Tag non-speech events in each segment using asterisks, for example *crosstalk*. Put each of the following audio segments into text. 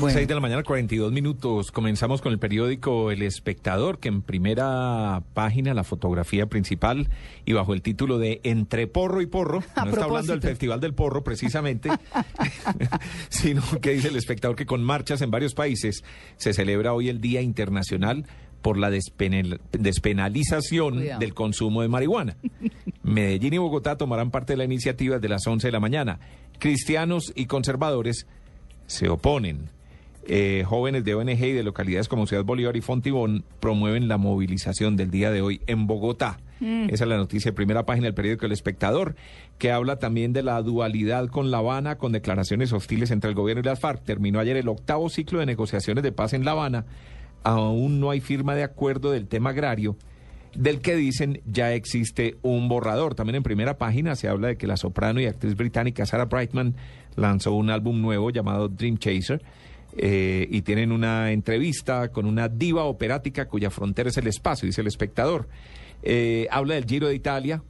6 de la mañana, 42 minutos. Comenzamos con el periódico El Espectador, que en primera página, la fotografía principal y bajo el título de Entre Porro y Porro, *laughs* no está hablando del Festival del Porro precisamente, *laughs* *laughs* sino que dice El Espectador que con marchas en varios países se celebra hoy el Día Internacional por la despenal- despenalización del consumo de marihuana. Medellín y Bogotá tomarán parte de la iniciativa desde las 11 de la mañana. Cristianos y conservadores se oponen. Eh, jóvenes de ONG y de localidades como Ciudad Bolívar y Fontibón promueven la movilización del día de hoy en Bogotá. Esa es la noticia de primera página del periódico El Espectador, que habla también de la dualidad con La Habana, con declaraciones hostiles entre el gobierno y las FARC. Terminó ayer el octavo ciclo de negociaciones de paz en La Habana. Aún no hay firma de acuerdo del tema agrario del que dicen ya existe un borrador. También en primera página se habla de que la soprano y actriz británica Sarah Brightman lanzó un álbum nuevo llamado Dream Chaser. Eh, y tienen una entrevista con una diva operática cuya frontera es el espacio, dice el espectador. Eh, habla del Giro de Italia,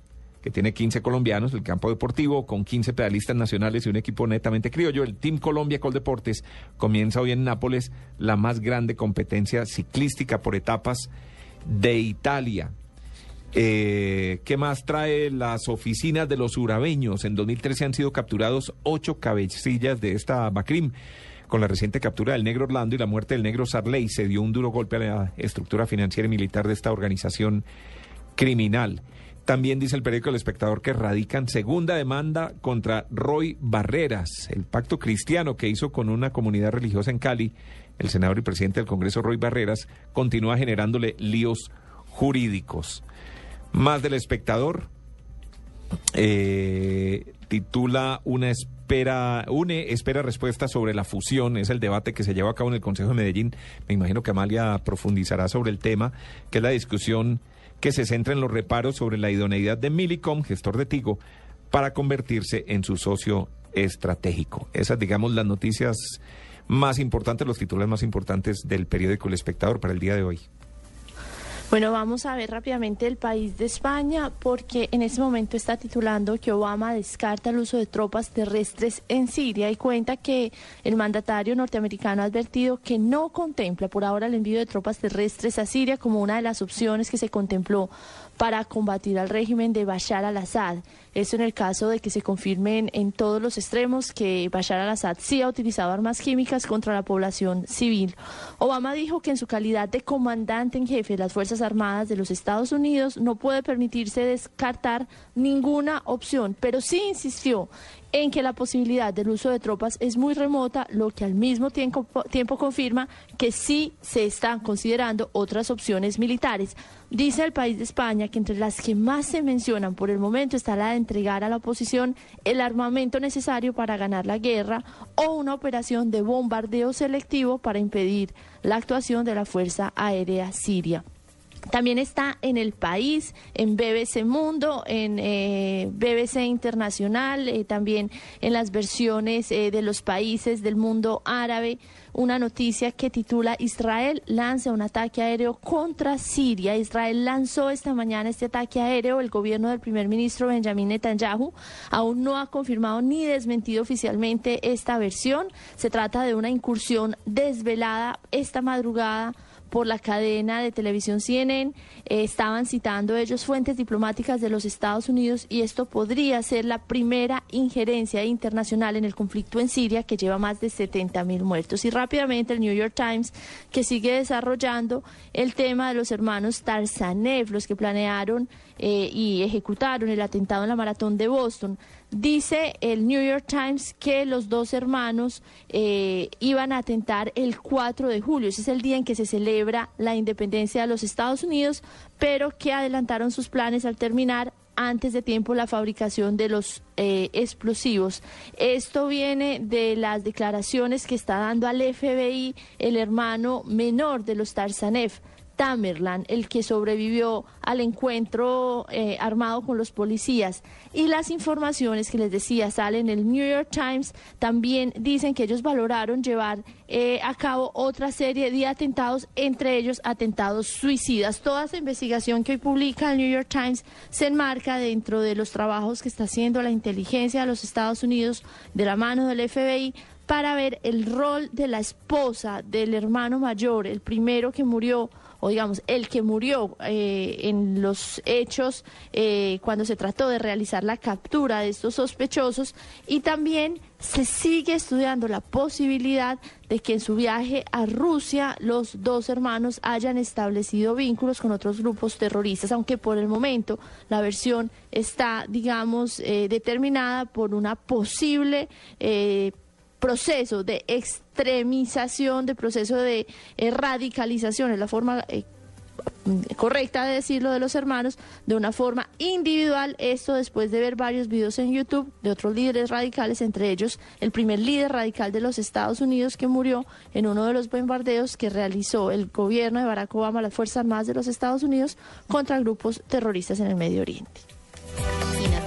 que tiene 15 colombianos, el campo deportivo, con 15 pedalistas nacionales y un equipo netamente criollo. El Team Colombia Coldeportes comienza hoy en Nápoles la más grande competencia ciclística por etapas de Italia. Eh, ¿Qué más trae las oficinas de los urabeños? En 2013 han sido capturados ocho cabecillas de esta Bacrim. Con la reciente captura del negro Orlando y la muerte del negro Sarley, se dio un duro golpe a la estructura financiera y militar de esta organización criminal. También dice el periódico El Espectador que radican segunda demanda contra Roy Barreras, el pacto cristiano que hizo con una comunidad religiosa en Cali. El senador y presidente del Congreso, Roy Barreras, continúa generándole líos jurídicos. Más del espectador eh, titula una espera, une espera respuesta sobre la fusión, es el debate que se lleva a cabo en el Consejo de Medellín. Me imagino que Amalia profundizará sobre el tema, que es la discusión que se centra en los reparos sobre la idoneidad de Milicom, gestor de Tigo, para convertirse en su socio estratégico. Esas, digamos, las noticias más importantes, los titulares más importantes del periódico El Espectador para el día de hoy. Bueno, vamos a ver rápidamente el país de España porque en este momento está titulando que Obama descarta el uso de tropas terrestres en Siria y cuenta que el mandatario norteamericano ha advertido que no contempla por ahora el envío de tropas terrestres a Siria como una de las opciones que se contempló para combatir al régimen de Bashar al-Assad. Esto en el caso de que se confirmen en todos los extremos que Bashar al-Assad sí ha utilizado armas químicas contra la población civil. Obama dijo que en su calidad de comandante en jefe de las Fuerzas Armadas de los Estados Unidos no puede permitirse descartar ninguna opción, pero sí insistió en que la posibilidad del uso de tropas es muy remota, lo que al mismo tiempo, tiempo confirma que sí se están considerando otras opciones militares. Dice el país de España que entre las que más se mencionan por el momento está la de entregar a la oposición el armamento necesario para ganar la guerra o una operación de bombardeo selectivo para impedir la actuación de la Fuerza Aérea Siria. También está en el país, en BBC Mundo, en eh, BBC Internacional, eh, también en las versiones eh, de los países del mundo árabe, una noticia que titula Israel lanza un ataque aéreo contra Siria. Israel lanzó esta mañana este ataque aéreo. El gobierno del primer ministro Benjamin Netanyahu aún no ha confirmado ni desmentido oficialmente esta versión. Se trata de una incursión desvelada esta madrugada por la cadena de televisión CNN. Eh, estaban citando ellos fuentes diplomáticas de los Estados Unidos y esto podría ser la primera injerencia internacional en el conflicto en Siria que lleva más de 70 mil muertos. Y rápidamente el New York Times que sigue desarrollando el tema de los hermanos Tarzanev, los que planearon eh, y ejecutaron el atentado en la maratón de Boston. Dice el New York Times que los dos hermanos eh, iban a atentar el 4 de julio. Ese es el día en que se celebra la independencia de los Estados Unidos, pero que adelantaron sus planes al terminar antes de tiempo la fabricación de los eh, explosivos. Esto viene de las declaraciones que está dando al FBI el hermano menor de los Tarzanev. Tamerlan, el que sobrevivió al encuentro eh, armado con los policías. Y las informaciones que les decía salen en el New York Times también dicen que ellos valoraron llevar eh, a cabo otra serie de atentados, entre ellos atentados suicidas. Toda esa investigación que hoy publica el New York Times se enmarca dentro de los trabajos que está haciendo la inteligencia de los Estados Unidos de la mano del FBI para ver el rol de la esposa del hermano mayor, el primero que murió o digamos, el que murió eh, en los hechos eh, cuando se trató de realizar la captura de estos sospechosos y también se sigue estudiando la posibilidad de que en su viaje a Rusia los dos hermanos hayan establecido vínculos con otros grupos terroristas, aunque por el momento la versión está, digamos, eh, determinada por una posible proceso de extremización, de proceso de eh, radicalización, es la forma eh, correcta de decirlo de los hermanos, de una forma individual, esto después de ver varios videos en YouTube de otros líderes radicales, entre ellos el primer líder radical de los Estados Unidos que murió en uno de los bombardeos que realizó el gobierno de Barack Obama, las Fuerzas Armadas de los Estados Unidos, contra grupos terroristas en el Medio Oriente.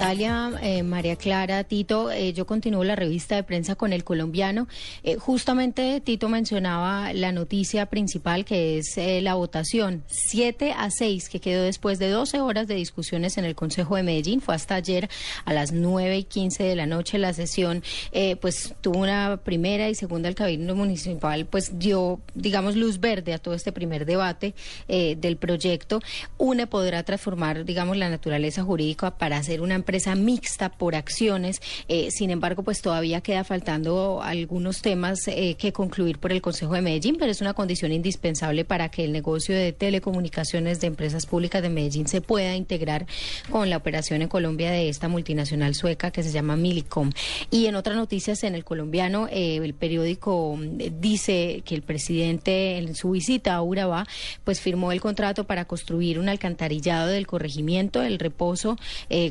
Natalia, eh, María Clara, Tito, eh, yo continúo la revista de prensa con el colombiano. Eh, justamente Tito mencionaba la noticia principal que es la votación 7 a 6 que quedó después de 12 horas de discusiones en el Consejo de Medellín. Fue hasta ayer a las 9 y 15 de la noche la sesión, pues tuvo una primera y segunda el Cabildo Municipal, pues dio, digamos, luz verde a todo este primer debate del proyecto. UNE podrá transformar, digamos, la naturaleza jurídica para hacer una empresa mixta por acciones. Eh, sin embargo, pues todavía queda faltando algunos temas eh, que concluir por el Consejo de Medellín, pero es una condición indispensable para que el negocio de telecomunicaciones de empresas públicas de Medellín se pueda integrar con la operación en Colombia de esta multinacional sueca que se llama Milicom. Y en otras noticias, en el colombiano, eh, el periódico dice que el presidente en su visita a Urabá, pues firmó el contrato para construir un alcantarillado del corregimiento, el reposo,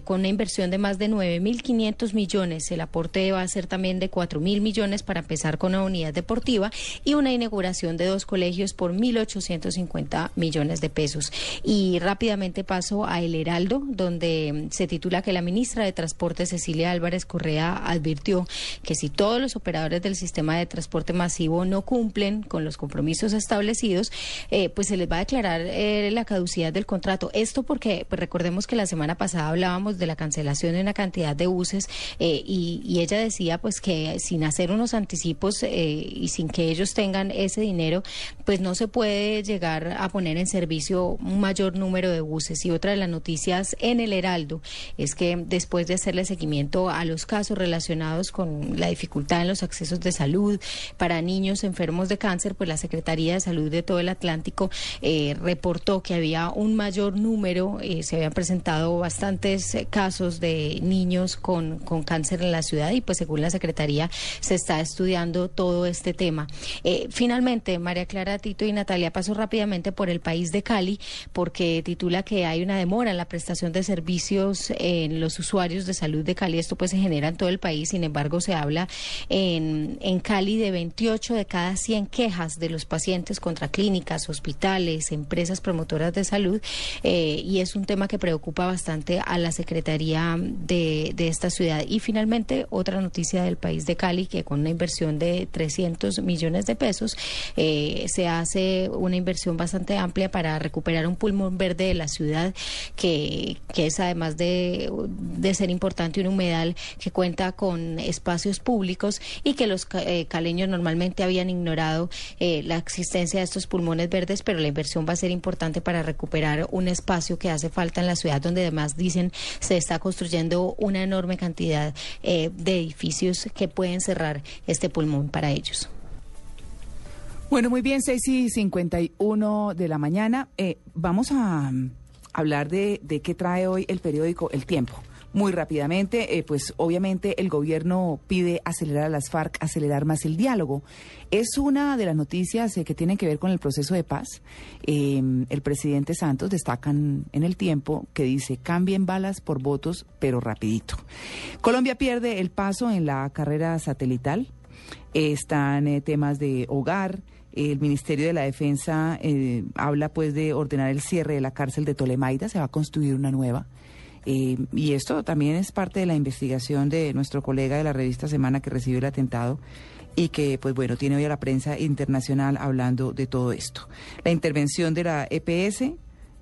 con una inversión de más de 9.500 millones. El aporte va a ser también de 4.000 millones para empezar con una unidad deportiva y una inauguración de dos colegios por 1.850 millones de pesos. Y rápidamente paso a El Heraldo, donde se titula que la ministra de Transporte, Cecilia Álvarez Correa, advirtió que si todos los operadores del sistema de transporte masivo no cumplen con los compromisos establecidos, eh, pues se les va a declarar eh, la caducidad del contrato. Esto porque pues recordemos que la semana pasada hablábamos de la cancelación de una cantidad de buses eh, y, ella decía pues que sin hacer unos anticipos eh, y sin que ellos tengan ese dinero, pues no se puede llegar a poner en servicio un mayor número de buses. Y otra de las noticias en el Heraldo es que después de hacerle seguimiento a los casos relacionados con la dificultad en los accesos de salud para niños enfermos de cáncer, pues la Secretaría de Salud de todo el Atlántico eh, reportó que había un mayor número, se habían presentado bastantes casos de niños con, con cáncer en la ciudad y pues según la Secretaría se está estudiando todo este tema. Eh, finalmente, María Clara, Tito y Natalia, paso rápidamente por el país de Cali porque titula que hay una demora en la prestación de servicios en los usuarios de salud de Cali. Esto pues se genera en todo el país, sin embargo se habla en, en Cali de 28 de cada 100 quejas de los pacientes contra clínicas, hospitales, empresas promotoras de salud eh, y es un tema que preocupa bastante a la Secretaría de, esta ciudad. Y finalmente, otra noticia del país de Cali, que con una inversión de 300 millones de pesos eh, se hace una inversión bastante amplia para recuperar un pulmón verde de la ciudad, que, que es además de, de ser importante un humedal que cuenta con espacios públicos y que los eh, caleños normalmente habían ignorado eh, la existencia de estos pulmones verdes, pero la inversión va a ser importante para recuperar un espacio que hace falta en la ciudad, donde además dicen se está construyendo una enorme cantidad eh, de edificios que pueden cerrar este pulmón para ellos. Bueno, muy bien, 6 y 51 de la mañana. Eh, vamos a mm, hablar de, de qué trae hoy el periódico El Tiempo Muy rápidamente, eh, pues obviamente el gobierno pide acelerar a las FARC, acelerar más el diálogo. Es una de las noticias eh, que tienen que ver con el proceso de paz. Eh, el presidente Santos destacan en el tiempo que dice cambien balas por votos, pero rapidito. Colombia pierde el paso en la carrera satelital. están temas de hogar. El Ministerio de la Defensa habla pues de ordenar el cierre de la cárcel de Tolemaida. Se va a construir una nueva. Eh, y esto también es parte de la investigación de nuestro colega de la revista Semana que recibió el atentado y que, pues bueno, tiene hoy a la prensa internacional hablando de todo esto. La intervención de la EPS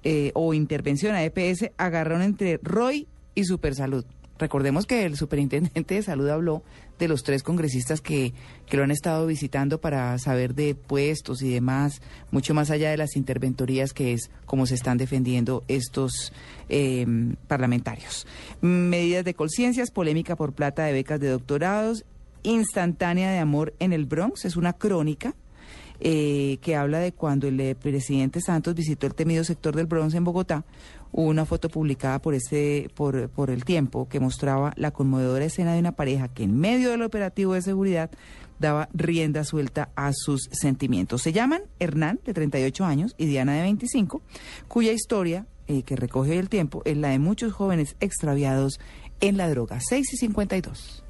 eh, o intervención a EPS agarraron entre Roy y Supersalud. Recordemos que el superintendente de salud habló de los tres congresistas que, que, lo han estado visitando para saber de puestos y demás, mucho más allá de las interventorías que es como se están defendiendo estos eh, parlamentarios. Medidas de conciencias, polémica por plata de becas de doctorados, instantánea de amor en el Bronx, es una crónica. Eh, que habla de cuando el presidente Santos visitó el temido sector del Bronx en Bogotá, una foto publicada por, ese, por, por el tiempo que mostraba la conmovedora escena de una pareja que en medio del operativo de seguridad daba rienda suelta a sus sentimientos. Se llaman Hernán, de 38 años, y Diana, de 25, cuya historia eh, que recoge el tiempo es la de muchos jóvenes extraviados en la droga. 6 y 52.